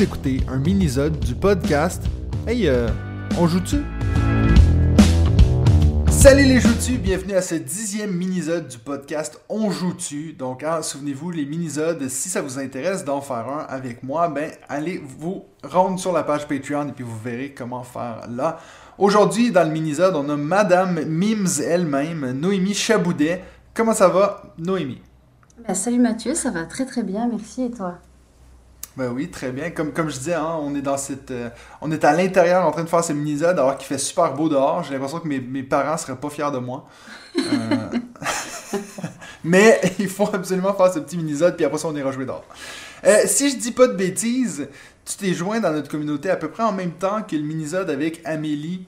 Écoutez un mini-zode du podcast Hey, euh, on joue-tu? Salut les joues-tu, bienvenue à ce dixième mini-zode du podcast On joue-tu. Donc, hein, souvenez-vous, les mini-zodes, si ça vous intéresse d'en faire un avec moi, ben allez vous rendre sur la page Patreon et puis vous verrez comment faire là. Aujourd'hui, dans le mini-zode, on a Madame Mims elle-même, Noémie Chaboudet. Comment ça va, Noémie? Ben, salut Mathieu, ça va très très bien, merci et toi? Ben oui, très bien. Comme, je disais, hein, on est dans cette. euh, on est à l'intérieur en train de faire ce mini-zode alors qu'il fait super beau dehors. J'ai l'impression que mes, mes parents seraient pas fiers de moi. Euh, Mais il faut absolument faire ce petit mini-zode, puis après ça, on ira jouer dehors. Euh, si je dis pas de bêtises, tu t'es joint dans notre communauté à peu près en même temps que le mini-zode avec Amélie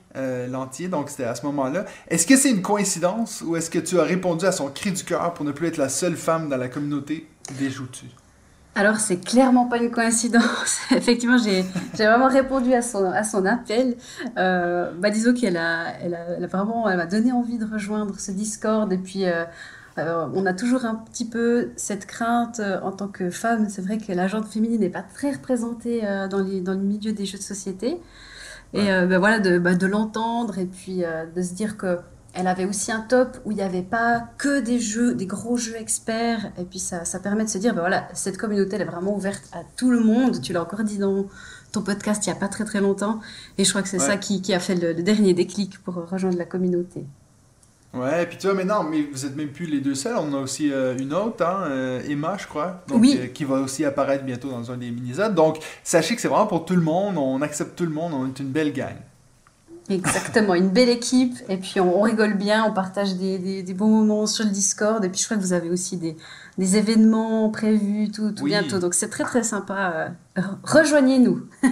Lantier, donc c'était à ce moment-là. Est-ce que c'est une coïncidence ou est-ce que tu as répondu à son cri du cœur pour ne plus être la seule femme dans la communauté? Des joues-tu? Alors, c'est clairement pas une coïncidence. Effectivement, j'ai vraiment répondu à son, à son appel. Euh, bah, disons qu'elle a, elle a, elle a vraiment, elle m'a donné envie de rejoindre ce Discord. Et puis, euh, euh, on a toujours un petit peu cette crainte euh, en tant que femme. C'est vrai que la gente féminine n'est pas très représentée dans, les, dans le milieu des jeux de société. Et Ouais. bah, voilà, de, bah, de l'entendre et puis de se dire que elle avait aussi un top où il n'y avait pas que des jeux, des gros jeux experts. Et puis ça, ça permet de se dire, ben voilà, cette communauté, elle est vraiment ouverte à tout le monde. Tu l'as encore dit dans ton podcast il n'y a pas très très longtemps. Et je crois que c'est Ouais. ça qui, qui a fait le, le dernier déclic pour rejoindre la communauté. Ouais, puis tu vois, mais non, mais vous êtes même plus les deux seuls. On a aussi euh, une autre, hein, euh, Emma, je crois, donc, Oui. euh, qui va aussi apparaître bientôt dans un des mini-zodes. Donc, sachez que c'est vraiment pour tout le monde. On accepte tout le monde. On est une belle gang. Exactement, une belle équipe. Et puis on, on rigole bien, on partage des, des, des bons moments sur le Discord. Et puis je crois que vous avez aussi des, des événements prévus tout, tout Oui. bientôt. Donc c'est très très sympa. Euh, Rejoignez-nous.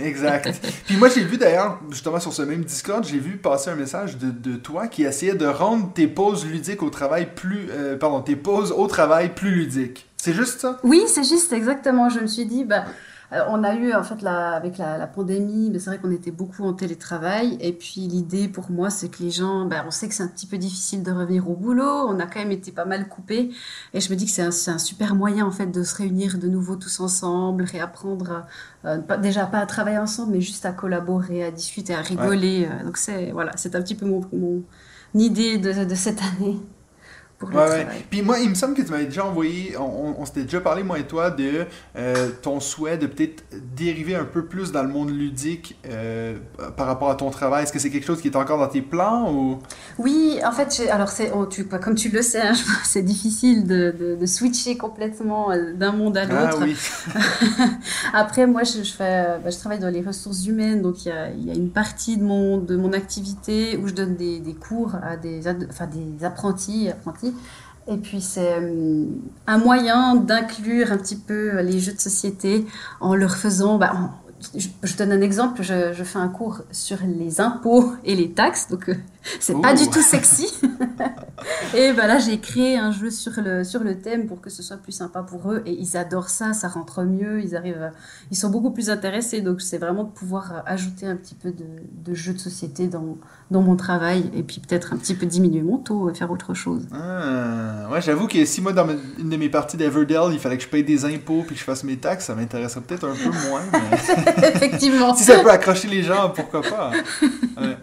Exact. Puis moi, j'ai vu d'ailleurs, justement sur ce même Discord, j'ai vu passer un message de, de toi qui essayait de rendre tes pauses ludiques au travail plus. euh, pardon, tes pauses au travail plus ludiques. C'est juste ça? Oui, c'est juste exactement. Je me suis dit, bah, euh, on a eu en fait la, avec la, la pandémie, mais c'est vrai qu'on était beaucoup en télétravail. Et puis l'idée pour moi, c'est que les gens, bah, on sait que c'est un petit peu difficile de revenir au boulot. On a quand même été pas mal coupés. Et je me dis que c'est un, super moyen en fait de se réunir de nouveau tous ensemble, réapprendre euh, pas- déjà pas à travailler ensemble, mais juste à collaborer, à discuter, à rigoler. Euh, Donc c'est voilà, c'est un petit peu mon, mon idée de, de cette année pour le Ouais, ouais. travail. Puis moi, il me semble que tu m'avais déjà envoyé, on, on- on s'était déjà parlé, moi et toi, de euh, ton souhait de peut-être dériver un peu plus dans le monde ludique euh, par rapport à ton travail. Est-ce que c'est quelque chose qui est encore dans tes plans ou... Oui, en fait, alors oh, tu, comme tu le sais, hein, c'est difficile de, de, de switcher complètement euh, d'un monde à Ah l'autre. oui. Après, moi, je, je, fais, bah, je travaille dans les ressources humaines, donc il y a, il y a une partie de mon, de mon activité où je donne des, des cours à des, ad- enfin, des apprentis, apprentis. Et puis, c'est euh, un moyen d'inclure un petit peu les jeux de société en leur faisant... Bah, je, donne un exemple, je, fais un cours sur les impôts et les taxes, donc euh, c'est pas du tout sexy. et ben là, j'ai créé un jeu sur le, sur le thème pour que ce soit plus sympa pour eux. Et ils adorent ça, ça rentre mieux, ils arrivent, à- ils sont beaucoup plus intéressés. Donc c'est vraiment de pouvoir euh, ajouter un petit peu de, de jeu de société dans, dans mon travail et puis peut-être un petit peu diminuer mon taux et faire autre chose. Ah, ouais, j'avoue que si moi, dans une de mes parties d'Everdell, il fallait que je paye des impôts puis que je fasse mes taxes, ça m'intéresserait peut-être un peu moins. mais- Effectivement. si ça peut accrocher les gens, pourquoi pas. Ouais.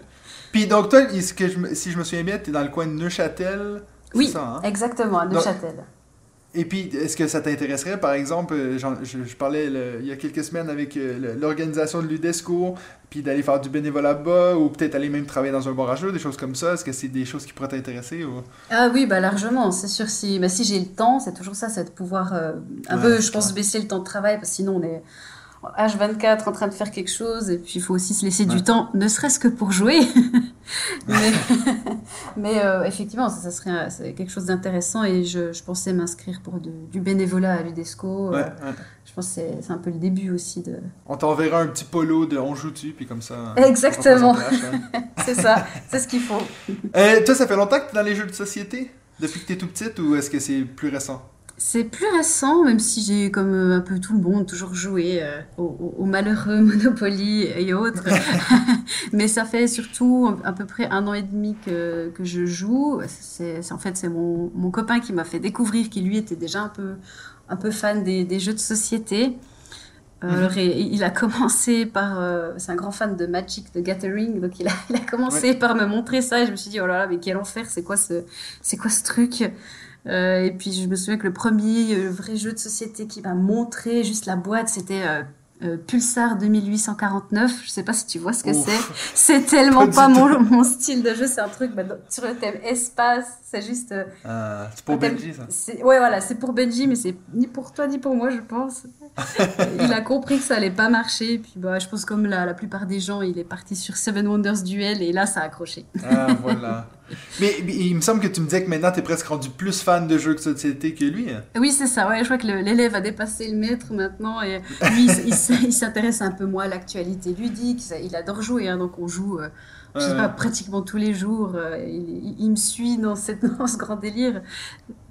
Puis donc, toi, est-ce que je si je me souviens bien, tu es dans le coin de Neuchâtel. Oui, ça, hein? exactement, à Donc- Neuchâtel. Et puis, est-ce que ça t'intéresserait, par exemple, euh, je, je parlais le- il y a quelques semaines avec euh, l'organisation de l'UDESCO, puis d'aller faire du bénévolat bas, ou peut-être aller même travailler dans un bar à jeux, des choses comme ça. Est-ce que c'est des choses qui pourraient t'intéresser ou... Ah oui, bah largement, c'est sûr. Si, bah, si j'ai le temps, c'est toujours ça, c'est de pouvoir euh, un Ouais, peu, je pense, baisser le temps de travail, parce que sinon on est H24 en train de faire quelque chose, et puis il faut aussi se laisser Ouais. du temps, ne serait-ce que pour jouer. mais mais euh, effectivement, ça, ça serait un- quelque chose d'intéressant, et je, je pensais m'inscrire pour de- du bénévolat à l'UDESCO. Ouais, Euh, ouais. je pense que c'est c'est un peu le début aussi de. On t'enverra un petit polo de on joue-tu, puis comme ça... Exactement. hein. C'est ça, c'est ce qu'il faut. Euh, toi, ça fait longtemps que tu es dans les jeux de société? Depuis que tu es tout petite, ou est-ce que c'est plus récent? C'est plus récent, même si j'ai, comme euh, un peu tout le monde, toujours joué euh, au, malheureux Monopoly et autres. Mais ça fait surtout à peu près un an et demi que, que je joue. C'est, en fait, c'est mon, mon copain qui m'a fait découvrir, qui lui était déjà un peu, un peu fan des, des jeux de société. Alors, il a commencé par. c'est un grand fan de Magic the Gathering, donc il a, il a commencé par me montrer ça et je me suis dit, oh là là, mais quel enfer, c'est quoi ce, c'est quoi ce truc? Et puis je me souviens que le premier vrai jeu de société qui m'a montré juste la boîte, c'était euh, Pulsar 2849, je sais pas si tu vois ce que c'est. C'est tellement pas, mon, mon, style de jeu, c'est un truc bah, sur le thème espace, c'est juste. Euh, ah, c'est pour Benji ça Ouais, voilà, c'est pour Benji, mais c'est ni pour toi ni pour moi, je pense. il a compris que ça allait pas marcher, puis bah, je pense comme la, la plupart des gens, il est parti sur Seven Wonders Duel, et là ça a accroché. Ah, voilà. Mais, il me semble que tu me disais que maintenant tu es presque rendu plus fan de jeux de société que lui. Hein. Oui, c'est ça. Ouais, je crois que l'élève a dépassé le maître maintenant et lui, il, s'intéresse un peu moins à l'actualité ludique. Il adore jouer, hein, donc on joue. Euh, je sais pas, pratiquement tous les jours. Euh, il, me suit dans, cette, dans ce grand délire.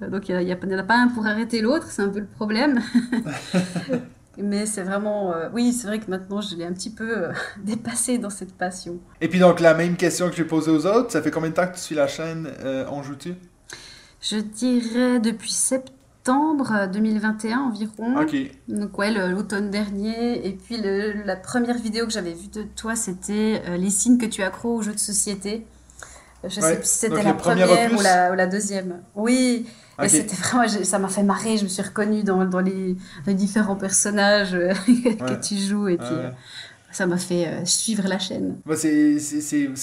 Donc il n'y en a, pas un pour arrêter l'autre, c'est un peu le problème. Mais c'est vraiment. Euh, oui, c'est vrai que maintenant, je l'ai un petit peu euh, dépassé dans cette passion. Et puis, donc, la même question que j'ai posée aux autres, ça fait combien de temps que tu suis la chaîne euh, On joue-tu? Je dirais depuis septembre 2021 environ. Ok. Donc, ouais, l'automne dernier. Et puis, la première vidéo que j'avais vue de toi, c'était les signes que tu accro aux jeux de société. Je sais plus si c'était la première ou la, ou la, deuxième. Oui, et c'était vraiment, ça m'a fait marrer, je me suis reconnue dans, dans les, les, différents personnages euh, que tu joues. Et puis, euh, ça m'a fait euh, suivre la chaîne. Bah, c'est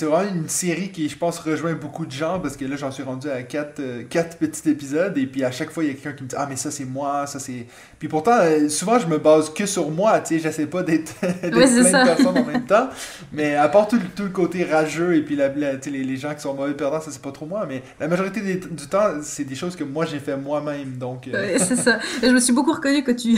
vraiment une série qui, je pense, rejoint beaucoup de gens parce que là, j'en suis rendu à quatre, euh, quatre petits épisodes et puis à chaque fois, il y a quelqu'un qui me dit Ah, mais ça, c'est moi, ça, c'est. Puis pourtant, euh, souvent, je me base que sur moi, tu sais, j'essaie pas d'être plein de personnes en même temps. Mais à part tout, tout le côté rageux et puis la, les, les, gens qui sont mauvais perdants, ça, c'est pas trop moi. Mais la majorité du temps, c'est des choses que moi, j'ai fait moi-même. Donc. c'est ça. Et je me suis beaucoup reconnu que tu,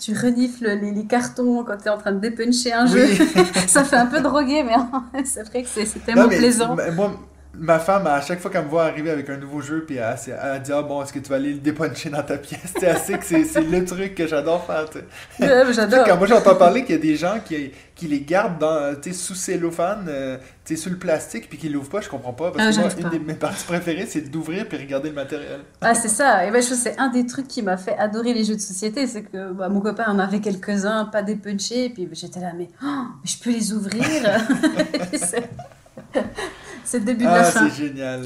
tu renifles les, les cartons quand tu es en train de dépuncher un jeu. ça fait un peu drogué, mais c'est vrai que c'est tellement plaisant. Moi, ma femme, à chaque fois qu'elle me voit arriver avec un nouveau jeu, puis elle, elle, dit Ah bon, est-ce que tu vas aller le dépuncher dans ta pièce? C'est assez que c'est le truc que j'adore faire. j'adore. Quand moi j'entends parler qu'il y a des gens qui, qui les gardent dans, sous cellophane, euh, sous le plastique, puis qui l'ouvrent pas, je comprends pas. Parce ah, que moi, une de mes parties préférées, c'est d'ouvrir puis regarder le matériel. Ah, c'est ça. Et ben, je trouve c'est un des trucs qui m'a fait adorer les jeux de société. C'est que bah, mon copain en avait quelques-uns, pas dépunchés, puis j'étais là, mais, oh, mais je peux les ouvrir? C'est le début de la ah, fin. c'est génial.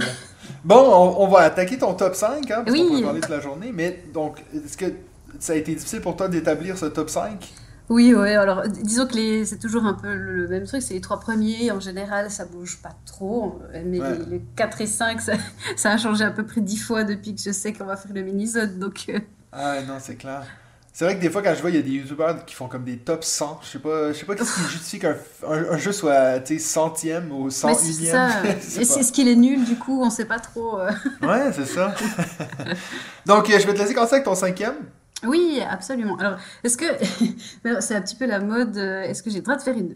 Bon, on, va attaquer ton top 5, hein, parce qu'on peut parler de la journée. Mais donc, est-ce que ça a été difficile pour toi d'établir ce top 5 oui, oui, alors disons que c'est toujours un peu le même truc, c'est les trois premiers, en général ça bouge pas trop, mais les, 4 et 5, ça, a changé à peu près 10 fois depuis que je sais qu'on va faire le mini-zone, donc... Euh. Ah non, c'est clair. C'est vrai que des fois, quand je vois, il y a des youtubeurs qui font comme des top 100. Je sais pas, je sais pas qu'est-ce qui justifie qu'un un, jeu soit centième ou 101ème. C'est ce qu'il est nul, du coup, on sait pas trop. Euh. ouais, c'est ça. Donc, euh, je vais te laisser commencer avec ton cinquième. Oui, absolument. Alors, est-ce que c'est un petit peu la mode euh, Est-ce que j'ai le droit de faire une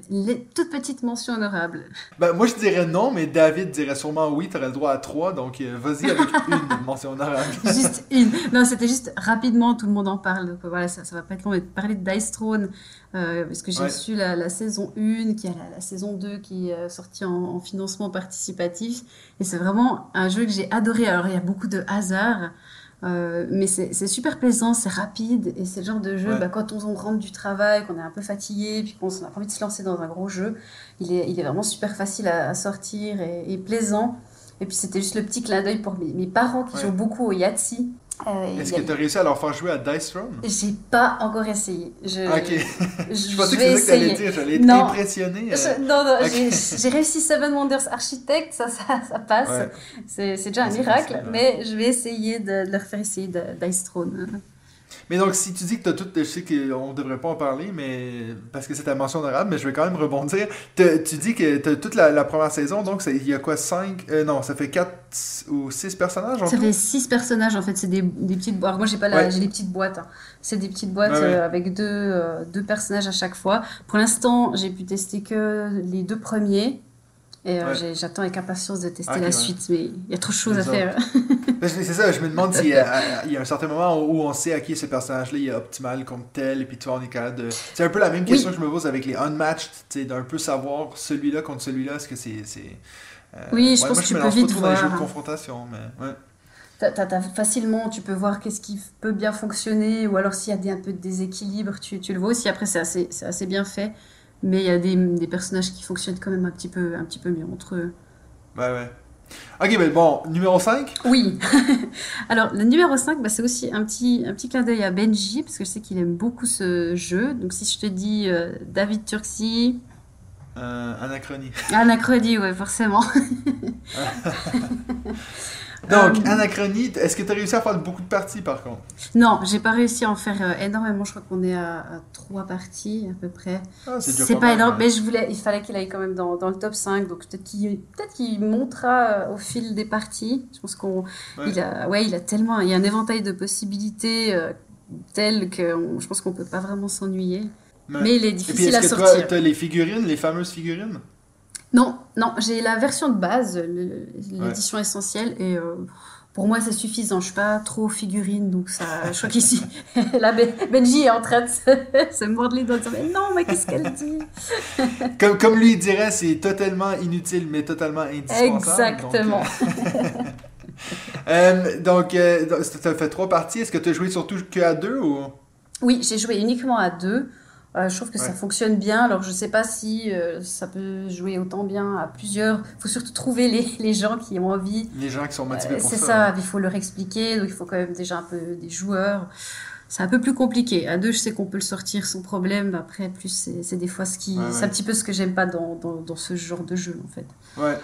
toute petite mention honorable? Ben, Moi, je dirais non, mais David dirait sûrement oui. Tu aurais le droit à trois, donc euh, vas-y avec une mention honorable. juste une. Non, c'était juste rapidement, tout le monde en parle. Donc voilà, ça, ça va pas être long, mais parler de Dice Throne, euh, parce que j'ai su la, saison 1, qui a la, saison 2 qui est sortie en, en financement participatif. Et c'est vraiment un jeu que j'ai adoré. Alors, il y a beaucoup de hasard. Euh, mais c'est super plaisant, c'est rapide et c'est le genre de jeu, bah, quand on, rentre du travail, qu'on est un peu fatigué, puis qu'on a pas envie de se lancer dans un gros jeu, il est, il est vraiment super facile à, sortir et, plaisant. Et puis c'était juste le petit clin d'œil pour mes, mes parents qui jouent beaucoup au Yahtzee. Euh, Est-ce que tu as réussi à leur faire jouer à Dice Throne? J'ai pas encore essayé. Je, ok. je, pensais que c'était que dire. J'allais être impressionné. Euh. non, non, j'ai réussi Seven Wonders Architect, ça, ça, ça passe. C'est déjà un miracle, mais je vais essayer de, de leur faire essayer de Dice Throne. Mais donc, si tu dis que tu as tout, je sais qu'on ne devrait pas en parler, mais parce que c'est ta mention honorable, mais je vais quand même rebondir. Tu dis que tu as toute la, première saison, donc il y a quoi, 5 euh, Non, ça fait 4 ou 6 personnages en Ça fait 6 personnages en fait, c'est des, des, petites boîtes. moi, j'ai pas la, j'ai des petites boîtes. Hein. C'est des petites boîtes euh, avec deux, euh, deux personnages à chaque fois. Pour l'instant, j'ai pu tester que les deux premiers. Et j'attends avec impatience de tester la suite, mais il y a trop de choses à faire. c'est ça, je me demande s'il y, y, a un certain moment où on sait à qui ce personnage-là est optimal contre tel, et puis toi, on est capable de. C'est un peu la même question que je me pose avec les unmatched, d'un peu savoir celui-là contre celui-là, est-ce que c'est. Euh... Oui, je pense que tu peux vite voir. dans les jeux de confrontation, mais. T'as facilement, tu peux voir qu'est-ce qui peut bien fonctionner, ou alors s'il y a des, un peu de déséquilibre, tu, tu le vois aussi. Après, c'est assez, c'est assez bien fait, mais il y a des, des personnages qui fonctionnent quand même un petit peu, un petit peu mieux entre eux. Ouais, ouais. Ok, mais bon, numéro 5 Oui. Alors, le numéro 5, bah, c'est aussi un petit, un petit clin d'œil à Benji, parce que je sais qu'il aime beaucoup ce jeu. Donc, si je te dis euh, David Turczi, euh, Anachronie. Anachrony, ouais, forcément. Donc, Euh, Anachronie, est-ce que tu as réussi à faire beaucoup de parties par contre? Non, j'ai pas réussi à en faire euh, énormément. Je crois qu'on est à, à trois parties à peu près. Ah, C'est pas, énorme, ouais. mais je voulais, il fallait qu'il aille quand même dans, dans le top 5. Donc peut-être qu'il peut montera euh, au fil des parties. Je pense qu'on Ouais. il a, ouais, il a tellement, il y a un éventail de possibilités euh, tel que on- je pense qu'on peut pas vraiment s'ennuyer. Mais il est Et puis, difficile à est-ce que sortir. tu as les figurines, les fameuses figurines? Non, non, j'ai la version de base, l'édition essentielle, et euh, pour moi c'est suffisant. Je suis pas trop figurine, donc ça. Je crois qu'ici, Ben- Benji est en train de se, se mordre les doigts. de dire, Mais non, mais qu'est-ce qu'elle dit? Comme, comme lui il dirait, c'est totalement inutile, mais totalement indispensable. Exactement. Euh, donc, euh, donc, tu as fait trois parties. Est-ce que tu as joué surtout que à deux ou? Oui, j'ai joué uniquement à deux. Euh, je trouve que ça fonctionne bien. Alors, je sais pas si euh, ça peut jouer autant bien à plusieurs. Il faut surtout trouver les, les gens qui ont envie. les gens qui sont motivés Euh, pour c'est ça? ça, il faut leur expliquer. Donc, il faut quand même déjà un peu des joueurs. C'est un peu plus compliqué. À deux, je sais qu'on peut le sortir sans problème. Après, plus, c'est des fois ce qui. Ouais. C'est un petit peu ce que j'aime pas dans, dans, dans ce genre de jeu, en fait. Ouais.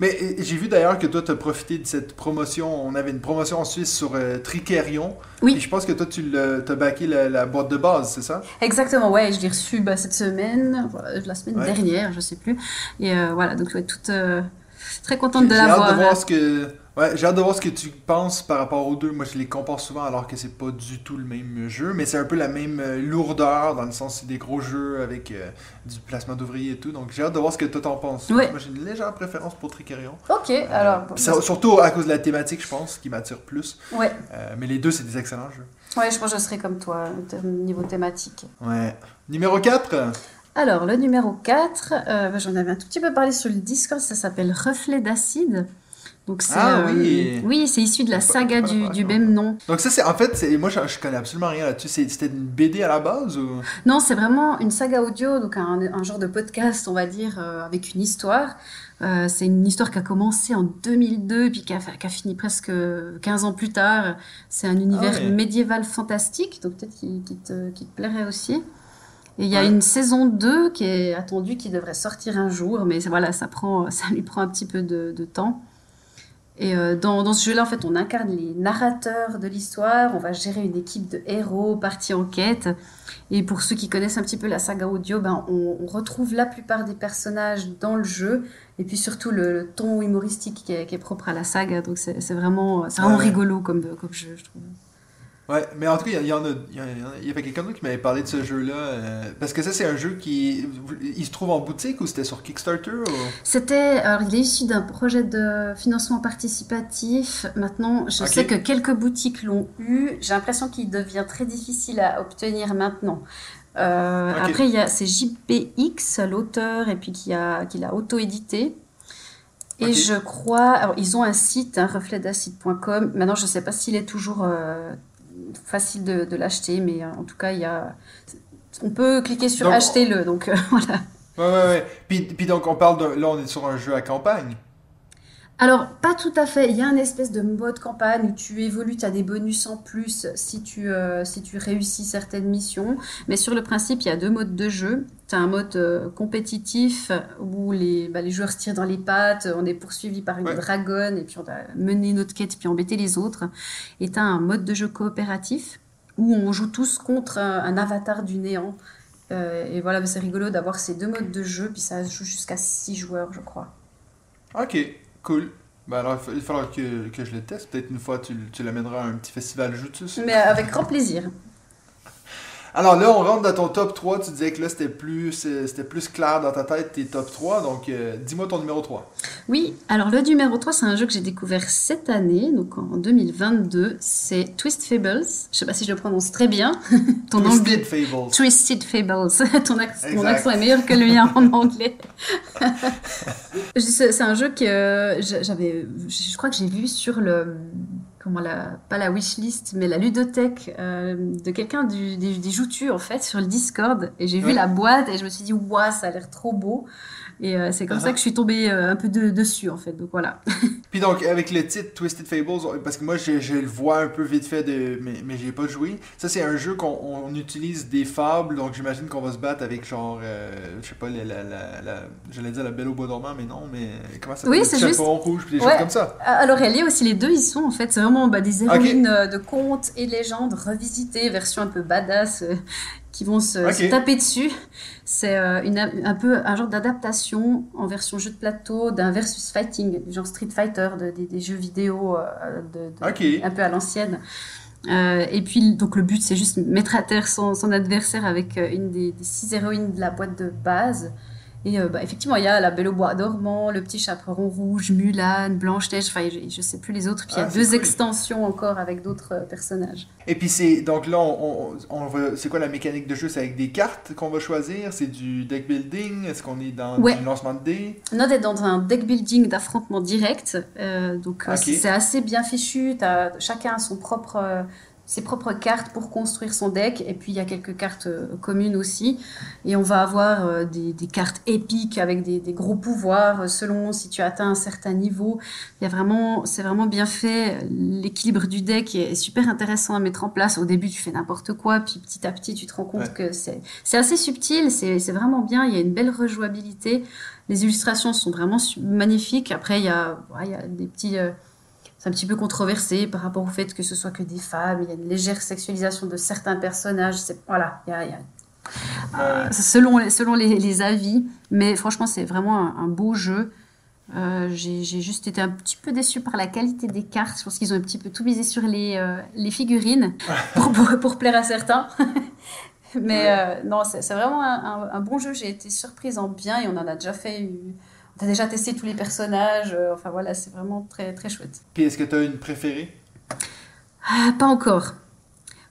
Mais euh, j'ai vu d'ailleurs que toi, tu as profité de cette promotion. On avait une promotion en Suisse sur euh, Tricerion. Oui. Et je pense que toi, tu as backé la, la boîte de base, c'est ça? Exactement, ouais, je l'ai reçu bah, cette semaine, voilà, la semaine Ouais. dernière, je sais plus. Et euh, voilà, donc ouais, toute euh, très contente de J'ai hâte l'avoir. de voir ce que. Ouais, j'ai hâte de voir ce que tu penses par rapport aux deux. Moi, je les compare souvent alors que c'est pas du tout le même jeu, mais c'est un peu la même euh, lourdeur dans le sens c'est des gros jeux avec euh, du placement d'ouvriers et tout. Donc j'ai hâte de voir ce que toi t'en penses. Moi, j'ai une légère préférence pour Tricerion. Ok, alors. Euh, ça- surtout à cause de la thématique, je pense, qui m'attire plus. Ouais, Euh, mais les deux, c'est des excellents jeux. ouais, je pense que je serai comme toi, au niveau thématique. Ouais. Numéro 4 Alors, le numéro 4, euh, bah, j'en avais un tout petit peu parlé sur le Discord, ça s'appelle Reflet d'acide. Donc c'est Ah euh, oui. oui, c'est issu de la saga pas- du, pas- du pas- même nom. Donc ça, c'est en fait, c'est- moi, je, je connais absolument rien là-dessus. C'était une BD à la base ou? Non, c'est vraiment une saga audio, donc un, un genre de podcast, on va dire, euh, avec une histoire. Euh, c'est une histoire qui a commencé en 2002, puis qui a, qui a fini presque 15 ans plus tard. C'est un univers Ah médiéval fantastique, donc peut-être qui, qui te, qui te plairait aussi. Et il y a Ouais. une saison 2 qui est attendue, qui devrait sortir un jour, mais voilà, ça, prend, ça lui prend un petit peu de, de temps. Et euh, dans, dans ce jeu-là, en fait, on incarne les narrateurs de l'histoire, on va gérer une équipe de héros partis en quête. Et pour ceux qui connaissent un petit peu la saga audio, ben, on, on retrouve la plupart des personnages dans le jeu, et puis surtout le, le ton humoristique qui est, qui est propre à la saga. Donc c'est vraiment, c'est vraiment ouais. rigolo comme, comme jeu, je trouve. Ouais, mais en tout cas, il y, en a. Il y, en a- il y avait quelqu'un d'autre qui m'avait parlé de ce jeu-là. euh, parce que ça, c'est un jeu qui. Il se trouve en boutique ou c'était sur Kickstarter ou... C'était, alors il est issu d'un projet de financement participatif. Maintenant, je sais que quelques boutiques l'ont eu. J'ai l'impression qu'il devient très difficile à obtenir maintenant. Euh. Après, il y a c'est JPX, l'auteur, et puis qui a qui l'a auto-édité. Et je crois, alors ils ont un site, hein, refletdacide.com. Maintenant, je ne sais pas s'il est toujours euh, facile de, de l'acheter, mais euh, en tout cas, il y a, on peut cliquer sur Donc, achetez-le. Donc euh, voilà. Ouais, ouais, ouais. Puis, puis donc, on parle de. Là, on est sur un jeu à campagne. Alors, pas tout à fait. Il y a un espèce de mode campagne où tu évolues, tu as des bonus en plus si tu, euh, si tu réussis certaines missions. Mais sur le principe, il y a deux modes de jeu. Tu as un mode euh, compétitif où les, bah, les joueurs se tirent dans les pattes, on est poursuivi par une Ouais. dragonne et puis on doit mener notre quête puis embêter les autres. Et tu as un mode de jeu coopératif où on joue tous contre un, un avatar du néant. Euh, et voilà, c'est rigolo d'avoir ces deux modes de jeu, puis ça se joue jusqu'à six joueurs, je crois. Ok, cool. Ben alors, il fa- il va falloir que, que je le teste. Peut-être une fois, tu, tu l'amèneras à un petit festival Jutus. Mais avec grand plaisir. Alors là, on rentre dans ton top 3. Tu disais que là, c'était plus, c'était plus clair dans ta tête, tes top 3. Donc, euh, dis-moi ton numéro 3. Oui, alors le numéro 3, c'est un jeu que j'ai découvert cette année, donc en 2022. C'est Twist Fables. Je sais pas si je le prononce très bien. Ton anglais. Twisted Fables. Twisted Fables. ton, ac- mon accent est meilleur que le mien en anglais. C'est un jeu que euh, j'a- j'avais. Je crois que j'ai vu sur le. Comment la, pas la wishlist, mais la ludothèque euh, de quelqu'un du, des, des Joutus, en fait, sur le Discord. Et j'ai vu la boîte et je me suis dit, waouh, ça a l'air trop beau. Et euh, c'est comme ça Uh-huh. que je suis tombée euh, un peu de- dessus, en fait. Donc voilà. Puis donc, avec le titre Twisted Fables, parce que moi, je, je le vois un peu vite fait, de, mais, mais j'ai pas joué. Ça, c'est un jeu qu'on on utilise des fables, donc j'imagine qu'on va se battre avec genre, euh, je sais pas, la, la, la, la- j'allais dire la Belle au bois dormant, mais non, mais comment ça Oui, Le c'est juste- rouge, puis des Ouais. choses comme ça. Alors, elle est aussi, les deux, ils sont en fait, c'est vraiment bah, des héroïnes euh, de contes et de légendes revisitées, version un peu badass, euh, qui vont se, taper dessus. C'est euh, un peu un genre d'adaptation en version jeu de plateau d'un versus fighting, genre Street Fighter, de- des, des jeux vidéo de, un peu à l'ancienne. Euh, et puis, donc, le but, c'est juste mettre à terre son, son adversaire avec une des, des six héroïnes de la boîte de base. Et euh, bah, effectivement, il y a la Belle au bois dormant, le petit chaperon rouge, Mulan, Blanche-Neige, enfin, je, je sais plus les autres. Puis il y Ah, a c'est deux cool. extensions encore avec d'autres euh, personnages. Et puis c'est donc là on, on, c'est quoi la mécanique de jeu? C'est avec des cartes qu'on va choisir? C'est du deck building? Est-ce qu'on est dans Ouais. du lancement de dés? Note est dans un deck building d'affrontement direct, euh, donc c'est assez bien fichu. T'as- chacun a son propre, ses propres cartes pour construire son deck, et puis il y a quelques cartes euh, communes aussi. Et on va avoir euh, des, des cartes épiques avec des, des gros pouvoirs euh, selon si tu atteins un certain niveau. Il y a vraiment, c'est vraiment bien fait. L'équilibre du deck est, est super intéressant à mettre en place. Au début, tu fais n'importe quoi, puis petit à petit, tu te rends compte Ouais. que c'est c'est assez subtil, c'est c'est vraiment bien. Il y a une belle rejouabilité. Les illustrations sont vraiment magnifiques. Après, il y a, ouais, il y a des petits. C'est un petit peu controversé par rapport au fait que ce soit que des femmes. Il y a une légère sexualisation de certains personnages. C'est, voilà, il y a, il y a- Euh, selon, les- selon les, les avis. Mais franchement, c'est vraiment un, un beau jeu. Euh, j'ai juste été un petit peu déçue par la qualité des cartes. Je pense qu'ils ont un petit peu tout misé sur les, euh, les figurines pour, pour, pour plaire à certains. Mais non, c'est c'est vraiment un, un- un bon jeu. J'ai été surprise en bien et on en a déjà fait. une- On a déjà testé tous les personnages. euh, Enfin voilà, c'est vraiment très, très chouette. puis est-ce que tu as une préférée? Ah, pas encore.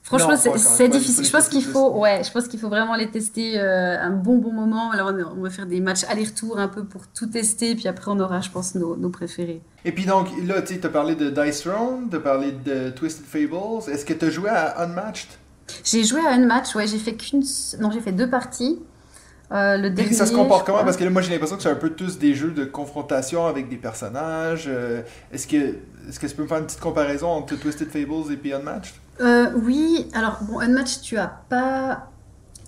Franchement, c'est difficile. Je pense qu'il faut, ouais, je pense qu'il faut vraiment les tester euh, un bon bon moment. Alors on, on va faire des matchs aller-retour un peu pour tout tester, puis après on aura, je pense, nos, nos préférés. et puis donc là tu as parlé de Dice Throne tu as parlé de Twisted Fables est-ce que tu as joué à Unmatched? J'ai joué à un match, ouais, j'ai fait qu'une, non, j'ai fait deux parties. Euh, le dernier. ça se comporte comment? Parce que là, moi, j'ai l'impression que c'est un peu tous des jeux de confrontation avec des personnages. Euh, est-ce que est-ce que tu peux me faire une petite comparaison entre Twisted Fables et puis Unmatched? Euh, oui, alors bon, un match, tu as pas,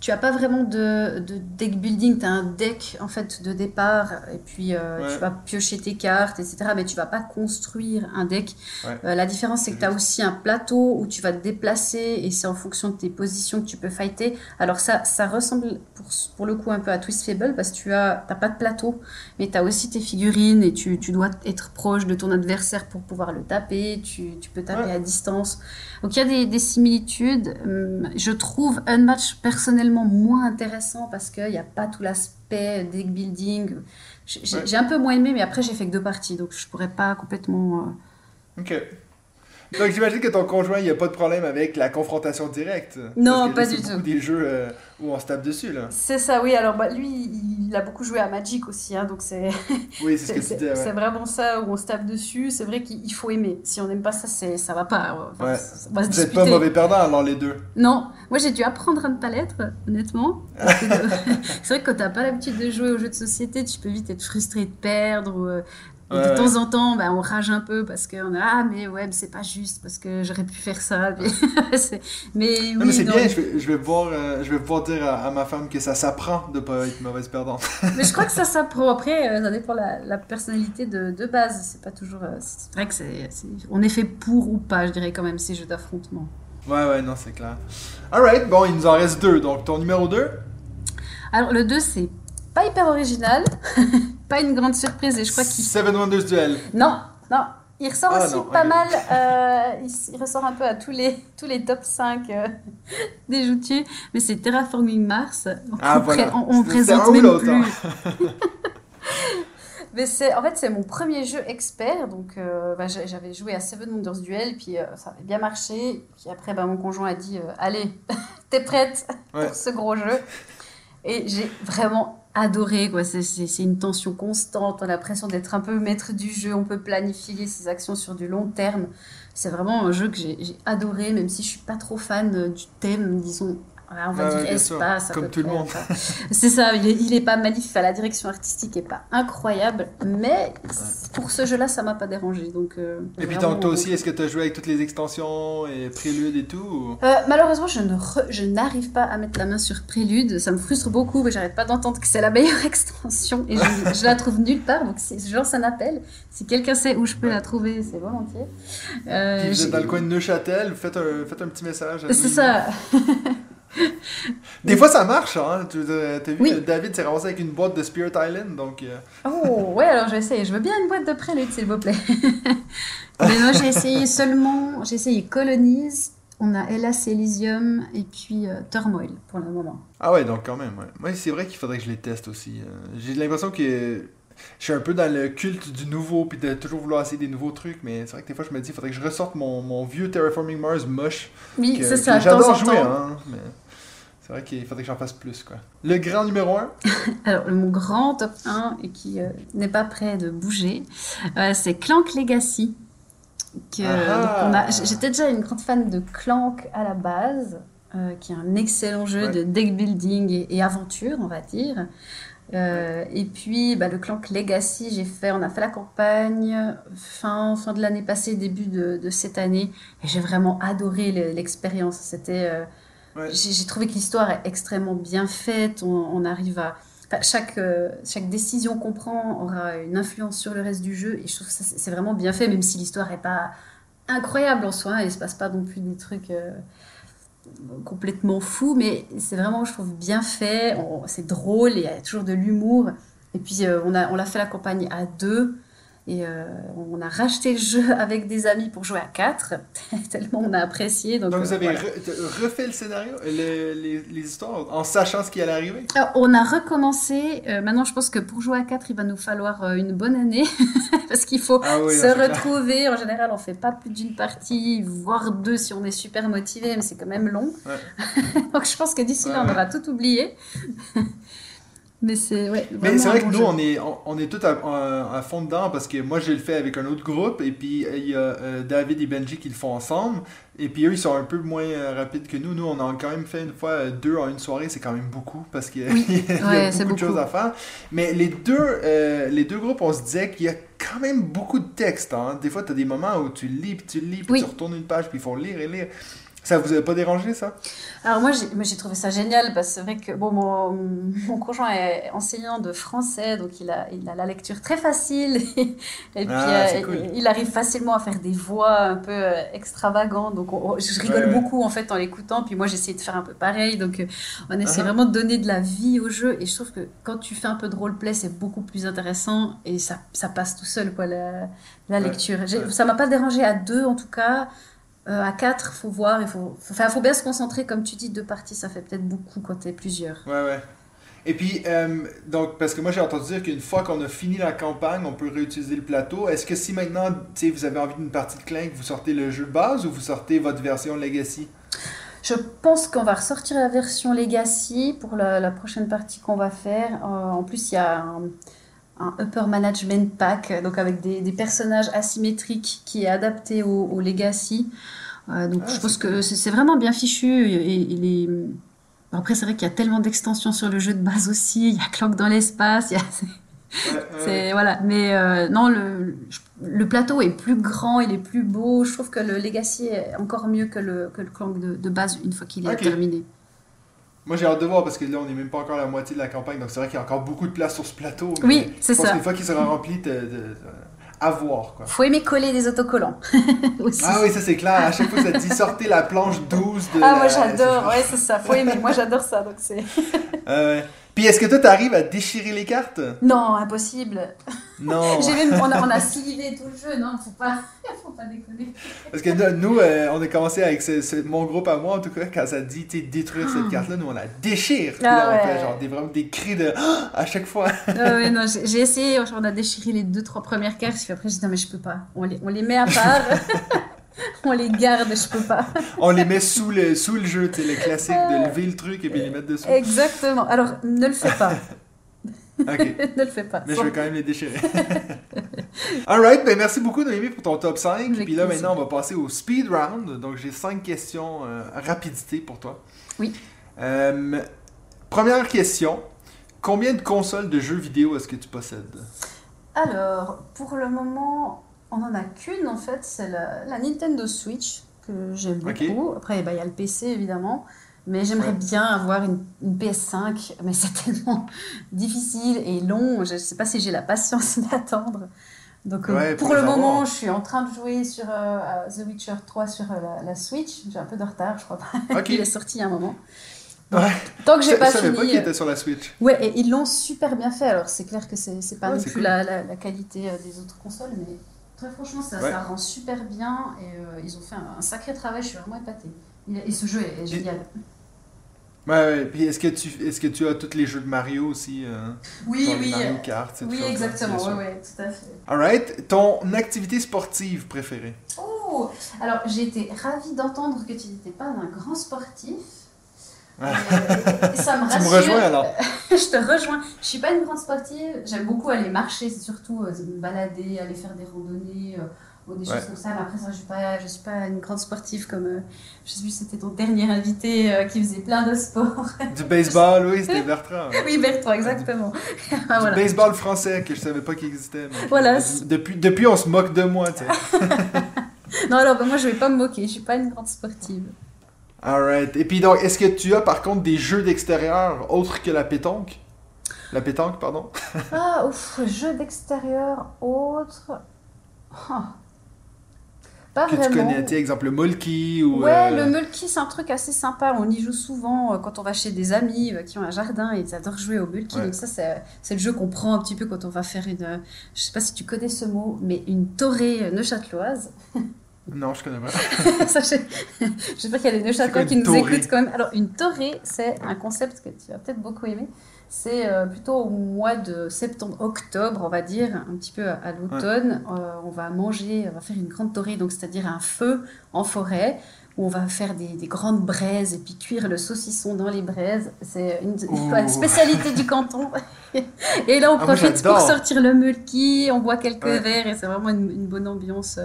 tu as pas vraiment de, de deck building. Tu as un deck en fait de départ, et puis euh, Ouais. tu vas piocher tes cartes, etc. Mais tu vas pas construire un deck. Ouais. Euh, la différence, c'est que tu as aussi un plateau où tu vas te déplacer, et c'est en fonction de tes positions que tu peux fighter. Alors ça, ça ressemble pour, pour le coup un peu à Twist Fable parce que tu as, t'as pas de plateau, mais tu as aussi tes figurines et tu, tu dois être proche de ton adversaire pour pouvoir le taper. Tu, tu peux taper Ouais. à distance. Donc il y a des, des similitudes. Hum, Je trouve un match moins intéressant parce qu'il n'y a pas tout l'aspect deck building. J'ai j'ai- Ouais. j'ai un peu moins aimé, mais après j'ai fait que deux parties, donc je pourrais pas complètement. euh, Ok. Donc j'imagine que ton conjoint, il n'y a pas de problème avec la confrontation directe. Non, Parce que pas du tout. des jeux euh, où on se tape dessus, là. C'est ça, oui. Alors bah, lui, il a beaucoup joué à Magic aussi, hein, donc c'est Oui, c'est ce que c'est tu disais, c'est ouais. vraiment ça où on se tape dessus. C'est vrai qu'il il faut aimer. Si on n'aime pas ça, c'est ça va pas. Enfin, Ouais. ça va Vous n'êtes pas mauvais perdant, alors, les deux. Non, moi j'ai dû apprendre à ne pas l'être, honnêtement. Euh, c'est vrai que quand t'as pas l'habitude de jouer aux jeux de société, tu peux vite être frustré de perdre. Ou, euh, et Ouais, de ouais. temps en temps, bah, on rage un peu parce qu'on a ah mais ouais, mais c'est pas juste parce que j'aurais pu faire ça. Mais oui, mais c'est bien, je vais, je vais pouvoir, euh, je vais pouvoir dire à, à ma femme que ça s'apprend de pas être mauvaise perdante. Mais je crois que ça s'apprend. Après, euh, ça dépend la, la personnalité de, de base. C'est pas toujours. euh, C'est vrai que c'est, c'est- on est fait pour ou pas, je dirais quand même ces jeux d'affrontement. Ouais, ouais, non, c'est clair. Alright, bon, il nous en reste deux. Donc, ton numéro 2 Alors le 2, c'est pas hyper original, pas une grande surprise et je crois qu'il Seven Wonders Duel. Non, non. Il ressort Ah, aussi non, pas mal. euh, il, ressort un peu à tous les, tous les top 5 euh, des joutiers. Mais c'est Terraforming Mars. Donc Ah, on, voilà. on, on C'était un présente même plus. hein. mais c'est, en fait, c'est mon premier jeu expert. Donc euh, bah, j'a- j'avais joué à Seven Wonders Duel. Puis ça avait bien marché. Puis après, bah, mon conjoint a dit Allez, t'es prête Ouais. pour ce gros jeu Et j'ai vraiment adoré. Quoi. C'est, c'est, une tension constante. On a l'impression d'être un peu maître du jeu. On peut planifier ses actions sur du long terme. C'est vraiment un jeu que j'ai, j'ai adoré, même si je suis pas trop fan euh, du thème, disons on va dire espace. Comme tout le monde. C'est ça, il est, il est, pas magnifique. La direction artistique est pas incroyable, mais pour ce jeu-là, ça m'a pas dérangé. Donc, euh, et puis, toi aussi, est-ce que tu as joué avec toutes les extensions et Prélude et tout euh, Malheureusement, je, ne je n'arrive pas à mettre la main sur Prélude. Ça me frustre beaucoup, mais j'arrête pas d'entendre que c'est la meilleure extension et je, la trouve nulle part. Donc, c'est genre un appel. Si quelqu'un sait où je peux la trouver, c'est volontiers. Euh, vous êtes dans le coin de Neuchâtel, faites un, faites un petit message. C'est ça. Des fois, ça marche, hein. Tu as vu, David s'est ramassé avec une boîte de Spirit Island, donc... Euh. Oh, ouais, alors je vais essayer. Je veux bien une boîte de prélude, s'il vous plaît. Mais moi, j'ai essayé seulement... J'ai essayé Colonies, on a Hellas Elysium, et puis euh, Turmoil, pour le moment. Ah ouais, donc quand même, ouais. Moi, c'est vrai qu'il faudrait que je les teste aussi. Euh. J'ai l'impression que... Je suis un peu dans le culte du nouveau, puis de toujours vouloir essayer des nouveaux trucs, mais c'est vrai que des fois je me dis, il faudrait que je ressorte mon, mon vieux Terraforming Mars moche. Oui, c'est ça, j'adore jouer, hein, mais... C'est vrai qu'il faudrait que j'en fasse plus, quoi. Le grand numéro 1 Alors, mon grand top 1, et qui euh, n'est pas prêt de bouger, euh, c'est Clank Legacy. Ah. J'étais déjà une grande fan de Clank à la base, euh, qui est un excellent jeu de deck building et, aventure, on va dire. Et puis, bah, le Clank Legacy, j'ai fait, on a fait la campagne fin, fin de l'année passée, début de, de, cette année, et j'ai vraiment adoré l'expérience. C'était j'ai trouvé que l'histoire est extrêmement bien faite. On, arrive à. chaque, euh, chaque décision qu'on prend aura une influence sur le reste du jeu. Et je trouve que c'est vraiment bien fait, même si l'histoire n'est pas incroyable en soi. Il ne se passe pas non plus des trucs euh, complètement fous. Mais c'est vraiment, je trouve, bien fait. C'est drôle, il y a toujours de l'humour. Et puis, euh, on, a, on l'a fait la campagne à deux. Et euh, on a racheté le jeu avec des amis pour jouer à 4, tellement on a apprécié. Donc, vous euh, avez refait le scénario, les, les, histoires, en sachant ce qui allait arriver? On a recommencé. Euh, maintenant, je pense que pour jouer à 4, il va nous falloir une bonne année, parce qu'il faut ah se retrouver. En général, on fait pas plus d'une partie, voire deux si on est super motivé, mais c'est quand même long. donc je pense que d'ici là, on aura tout oublié. Mais c'est ouais, Mais c'est vrai que nous, on est, on, est tous à, fond dedans parce que moi, je le fais avec un autre groupe et puis il y a euh, David et Benji qui le font ensemble. Et puis eux, ils sont un peu moins euh, rapides que nous. Nous, on a quand même fait une fois euh, deux en une soirée, c'est quand même beaucoup parce qu'il y a, beaucoup, de choses à faire. Mais les deux, les deux groupes, on se disait qu'il y a quand même beaucoup de textes. Hein. Des fois, tu as des moments où tu lis, puis tu lis, puis tu retournes une page, puis ils font lire et lire. Ça vous a pas dérangé, ça? Alors moi, j'ai trouvé ça génial, parce que c'est vrai que bon, mon, mon, conjoint est enseignant de français, donc il a, il a la lecture très facile, et, puis ah, euh, il arrive facilement à faire des voix un peu euh, extravagantes, donc je rigole beaucoup en fait en l'écoutant, puis moi j'essaie de faire un peu pareil, donc euh, on essaie uh-huh. vraiment de donner de la vie au jeu, et je trouve que quand tu fais un peu de roleplay, c'est beaucoup plus intéressant, et ça, ça passe tout seul, quoi, la, la lecture. Ça m'a pas dérangé à deux, en tout cas. Euh, à 4, faut voir, il faut, faut, faut bien se concentrer, comme tu dis, deux parties, ça fait peut-être beaucoup quand t'es plusieurs. Ouais, ouais. Et puis, euh, donc, parce que moi j'ai entendu dire qu'une fois qu'on a fini la campagne, on peut réutiliser le plateau. Est-ce que si maintenant, vous avez envie d'une partie de Clank, vous sortez le jeu de base ou vous sortez votre version Legacy? Je pense qu'on va ressortir la version Legacy pour la, prochaine partie qu'on va faire. Euh, en plus, il y a un, un upper management pack, donc avec des, des, personnages asymétriques qui est adapté au, legacy. Euh, donc ah, je pense que c'est vraiment bien fichu. Et, Après, c'est vrai qu'il y a tellement d'extensions sur le jeu de base aussi. Il y a Clock dans l'espace. c'est voilà. Mais euh, non, le, le plateau est plus grand, il est plus beau. Je trouve que le Legacy est encore mieux que le, que le Clank de, de base une fois qu'il est terminé. Moi, j'ai hâte de voir parce que là, on n'est même pas encore à la moitié de la campagne, donc c'est vrai qu'il y a encore beaucoup de place sur ce plateau. Oui, c'est ça. Une fois qu'il sera rempli, de, à voir. Quoi. Faut aimer coller des autocollants. Ah oui, ça c'est clair. À chaque fois, ça dit sortez la planche 12 de. Ah, moi j'adore, ouais, c'est ça. Faut aimer. moi j'adore ça, donc c'est. euh, puis est-ce que toi, tu arrives à déchirer les cartes? Non, impossible. Non. même, on, a, on a tout le jeu, non, faut pas, faut pas déconner. Parce que nous, euh, on a commencé avec mon groupe à moi, en tout cas, quand ça dit détruire cette ah. carte-là, nous on la déchire. Puis là, on ah fait genre des, vraiment des cris de à chaque fois. Ah ouais, non, j'ai essayé, on a déchiré les deux, trois premières cartes, puis après j'ai dit non, mais je peux pas. On les, on les met à part. On les garde, je peux pas. on les met sous le, sous le jeu, c'est le classique de lever le truc et puis les mettre dessous. Exactement. Alors, ne le fais pas. ne le fais pas. Mais je vais quand même les déchirer. Alright, ben merci beaucoup Noémie pour ton top 5. Avec Puis là maintenant on va passer au speed round. Donc j'ai 5 questions euh, rapidité pour toi. Oui. Euh, première question. Combien de consoles de jeux vidéo est-ce que tu possèdes? Alors, pour le moment, on n'en a qu'une en fait, c'est la, la Nintendo Switch que j'aime beaucoup. Après, bah, il y a le PC évidemment, mais j'aimerais Ouais. bien avoir une, une PS5, mais c'est tellement difficile et long, je ne sais pas si j'ai la patience d'attendre. Donc, euh, pour pour le moment, je suis en train de jouer sur euh, The Witcher 3 sur euh, la, la Switch. J'ai un peu de retard, je crois pas. Il est sorti il y a un moment. Ouais. Tant que j'ai pas fini. pas qu'il était sur la Switch. Ouais, et ils l'ont super bien fait. Alors, c'est clair que c'est c'est pas non plus cool. la, la, la qualité des autres consoles, mais très franchement, ça, Ouais. ça rend super bien et euh, ils ont fait un, un sacré travail. Je suis vraiment épatée. Et ce jeu est génial. Ouais, ouais. Puis est-ce que tu est-ce que tu as tous les jeux de Mario aussi euh, Oui, oui. Mario Kart, Oui, exactement. sûr. ouais, tout à fait. Alright. Ton activité sportive préférée? Oh Alors, j'ai été ravie d'entendre que tu n'étais pas un grand sportif. Et ça me Tu me rejoins alors je te rejoins. Je suis pas une grande sportive. J'aime beaucoup aller marcher, c'est surtout euh, me balader, aller faire des randonnées euh, ou des Ouais. choses comme ça. Mais après ça, je suis pas, je suis pas une grande sportive comme. euh, je sais plus, c'était ton dernier invité euh, qui faisait plein de sports. Du baseball, oui, c'était Bertrand. oui, Bertrand, exactement. Ah, Du baseball français que je savais pas qu'il existait. mais- Voilà. Depuis, depuis, on se moque de moi, tu sais. Non, alors bah, moi, je vais pas me moquer. Je suis pas une grande sportive. Alright. Et puis donc, est-ce que tu as par contre des jeux d'extérieur autres que la pétanque? La pétanque, pardon? Ah, ouf, jeu d'extérieur, autre. Ah. Pas Que tu vraiment. connais, tu sais, exemple le Molki ou. Ouais, euh, le mulki, c'est un truc assez sympa. On y joue souvent euh, quand on va chez des amis euh, qui ont un jardin et ils adorent jouer au mulki. Ouais. Donc ça, c'est le jeu qu'on prend un petit peu quand on va faire une... Je sais pas si tu connais ce mot, mais une euh, neuchâteloise. Non, je connais pas. Ça, je- J'espère qu'il y a des neuchâtelois qui nous écoutent quand même. Alors, une taurée, c'est un concept que tu vas peut-être beaucoup aimer. C'est euh, plutôt au mois de septembre-octobre, on va dire, un petit peu à, à l'automne. Euh, on va manger, on va faire une grande taurée, donc c'est-à-dire un feu en forêt, où on va faire des, des grandes braises et puis cuire le saucisson dans les braises. C'est une, spécialité du canton. et là, on Ah, profite pour sortir le mulki, on boit quelques Ouais. verres et c'est vraiment une, une bonne ambiance.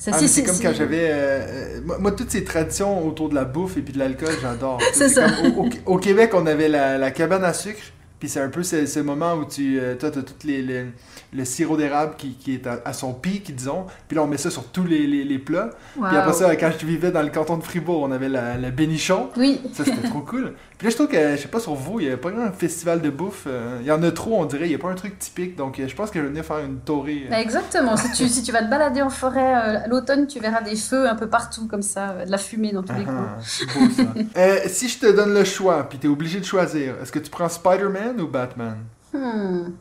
Ça, Ah, c'est- mais c'est comme quand j'avais. euh, moi, moi, toutes ces traditions autour de la bouffe et puis de l'alcool, j'adore. C'est ça. comme au, au- au Québec, on avait la, la cabane à sucre. Puis c'est un peu ce, ce moment où tu euh, toi, as tout les, les- le sirop d'érable qui, qui est à, à son pic, disons. Puis là, on met ça sur tous les, les, plats. Puis après ça, quand je vivais dans le canton de Fribourg, on avait la, la bénichon. Oui, Ça, c'était trop cool. Puis là, je trouve que, je sais pas, sur vous, il n'y a pas un festival de bouffe. euh, Il y en a trop, on dirait. Il n'y a pas un truc typique. Donc, euh, je pense que je vais venir faire une taurée. euh. bah, exactement. Si tu, si tu vas te balader en forêt à l'automne, tu verras des feux un peu partout, comme ça, de la fumée dans tous les coins. Ah, c'est beau ça. Euh, si je te donne le choix, puis tu es obligé de choisir, est-ce que tu prends Spider-Man ou Batman? Hmm.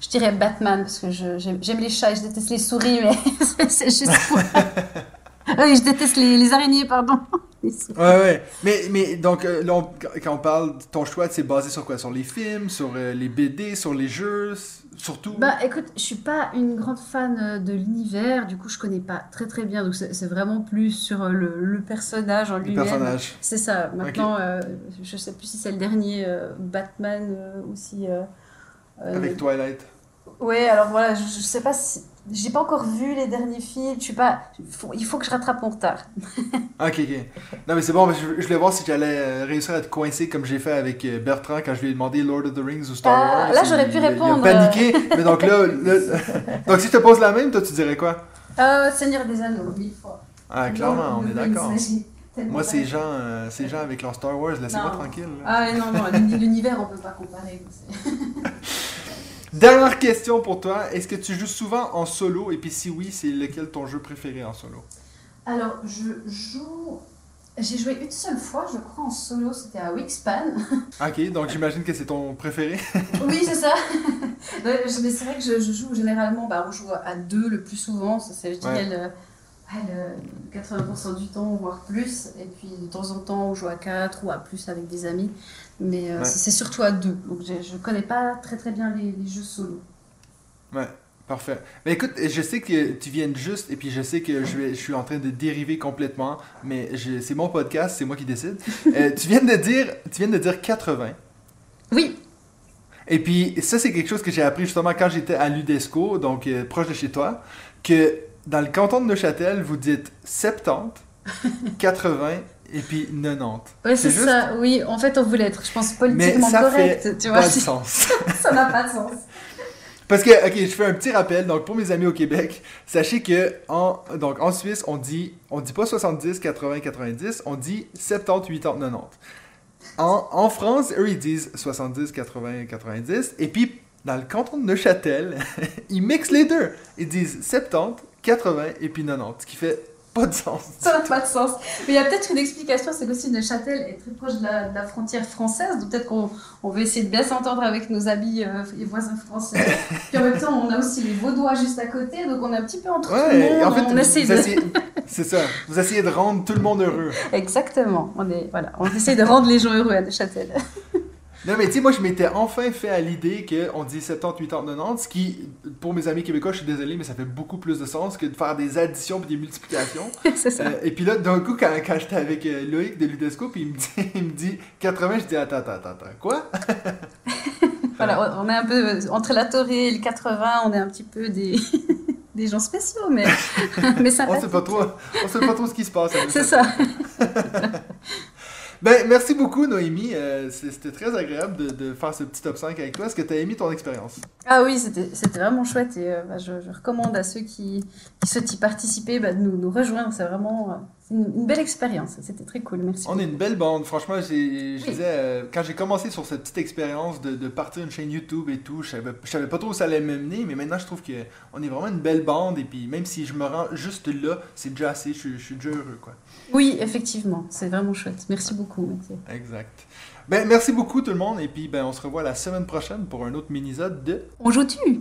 Je dirais Batman, parce que je- j'aime les chats et je déteste les souris, mais c'est- c'est juste pour... oui, je déteste les, les araignées, pardon. Ouais, ouais. Mais, mais donc, euh, là, on- quand on parle de ton choix, c'est basé sur quoi? Sur les films, sur euh, les BD, sur les jeux, surtout? Bah écoute, je suis pas une grande fan euh, de l'univers, du coup je connais pas très très bien, donc c'est vraiment plus sur le, le personnage en lui-même. personnages. C'est ça. Maintenant, euh, je sais plus si c'est le dernier euh, Batman ou si. Avec Twilight. Ouais, alors voilà, je, je sais pas si. J'ai pas encore vu les derniers films, je suis pas. Il faut, il faut que je rattrape mon retard. Ah, Ok, ok. Non, mais c'est bon, mais je, je voulais voir si j'allais euh, réussir à te coincer comme j'ai fait avec euh, Bertrand quand je lui ai demandé Lord of the Rings ou Star Ah, Wars. là, j'aurais pu il répondre, Il a paniqué, mais donc là, donc si je te pose la même, toi tu dirais quoi? Euh, Seigneur des Anneaux, mille fois. Ah, clairement, on est d'accord. Moi, ces gens, euh, ces gens avec leur Star Wars, laissez-moi tranquille. là. Ah non, non, l'uni- l'univers, on peut pas comparer. Dernière question pour toi. Est-ce que tu joues souvent en solo? Et puis si oui, c'est lequel ton jeu préféré en solo? Alors, je joue. J'ai joué une seule fois, je crois, en solo, c'était à Wixpan. Ok, donc j'imagine que c'est ton préféré. Oui, c'est ça. Mais c'est vrai que je, je joue généralement, bah, on joue à deux le plus souvent, ça c'est je dirais le, ouais, le 80% du temps, voire plus. Et puis de temps en temps, on joue à quatre ou à plus avec des amis. Mais euh, Ouais. c'est surtout à deux. Donc je, je connais pas très très bien les, les jeux solo. Ouais, parfait. Mais écoute, je sais que tu viens juste, et puis je sais que je, vais, je suis en train de dériver complètement, mais c'est mon podcast, c'est moi qui décide. Euh, tu viens de dire, tu viens de dire 80. Oui, Et puis, ça, c'est quelque chose que j'ai appris justement quand j'étais à l'UDESCO, donc euh, proche de chez toi, que dans le canton de Neuchâtel, vous dites 70, 80 et puis 90. Oui, c'est juste- ça. Oui, en fait, on voulait être, je pense, politiquement ça correct. fait tu vois, pas de sens. ça n'a pas de sens. Parce que, ok, je fais un petit rappel. Donc, pour mes amis au Québec, sachez que en, donc, en Suisse, on dit, on dit pas 70, 80, 90, on dit 70, 80, 90. En, en France, eux, ils disent 70, 80, 90. Et puis, dans le canton de Neuchâtel, ils mixent les deux. Ils disent 70, 80 et puis 90. Ce qui fait pas de sens. Ça n'a pas de sens. Mais il y a peut-être une explication, c'est qu'aussi Neuchâtel est très proche de la, de la frontière française, donc peut-être qu'on on veut essayer de bien s'entendre avec nos amis euh, et voisins français. Puis en même temps, on a aussi les Vaudois juste à côté, donc on est un petit peu entre tout le Ouais, monde. en fait, on essaie de... c'est ça. Vous essayez de rendre tout le monde heureux. Exactement. On est voilà, on essaie de rendre les gens heureux à Neuchâtel. Non, mais tu sais, moi, je m'étais enfin fait à l'idée qu'on dit 70, 80, 90, ce qui, pour mes amis québécois, je suis désolé, mais ça fait beaucoup plus de sens que de faire des additions et des multiplications. c'est ça. Euh, et puis là, d'un coup, quand, quand j'étais avec euh, Loïc de l'UDESCO, puis il me, dit, il me dit 80, je dis attends, attends, attends, attends, quoi? Voilà, on est un peu entre la Torée et le 80, on est un petit peu des, des gens spéciaux, mais, mais On sympathiques. sait pas trop, on sait pas trop ce qui se passe. C'est ça. Ben, merci beaucoup, Noémie. Euh, C'était très agréable de, faire ce petit top 5 avec toi. Est-ce que tu as aimé ton expérience? Ah oui, c'était vraiment chouette et euh, bah, je, recommande à ceux qui, souhaitent y participer bah, de nous, rejoindre. C'est vraiment euh, une, une belle expérience. C'était très cool. Merci. On est une belle bande. Franchement, je disais, euh, quand j'ai commencé sur cette petite expérience de, de partir une chaîne YouTube et tout, je savais, je savais pas trop où ça allait me mener, mais maintenant je trouve qu'on est vraiment une belle bande. Et puis, même si je me rends juste là, c'est déjà assez. Je, suis- je suis déjà heureux, quoi. Oui, effectivement, c'est vraiment chouette. Merci beaucoup, Mathieu. Exact. Ben, merci beaucoup, tout le monde. Et puis, ben, on se revoit la semaine prochaine pour un autre mini-sode de On joue-tu?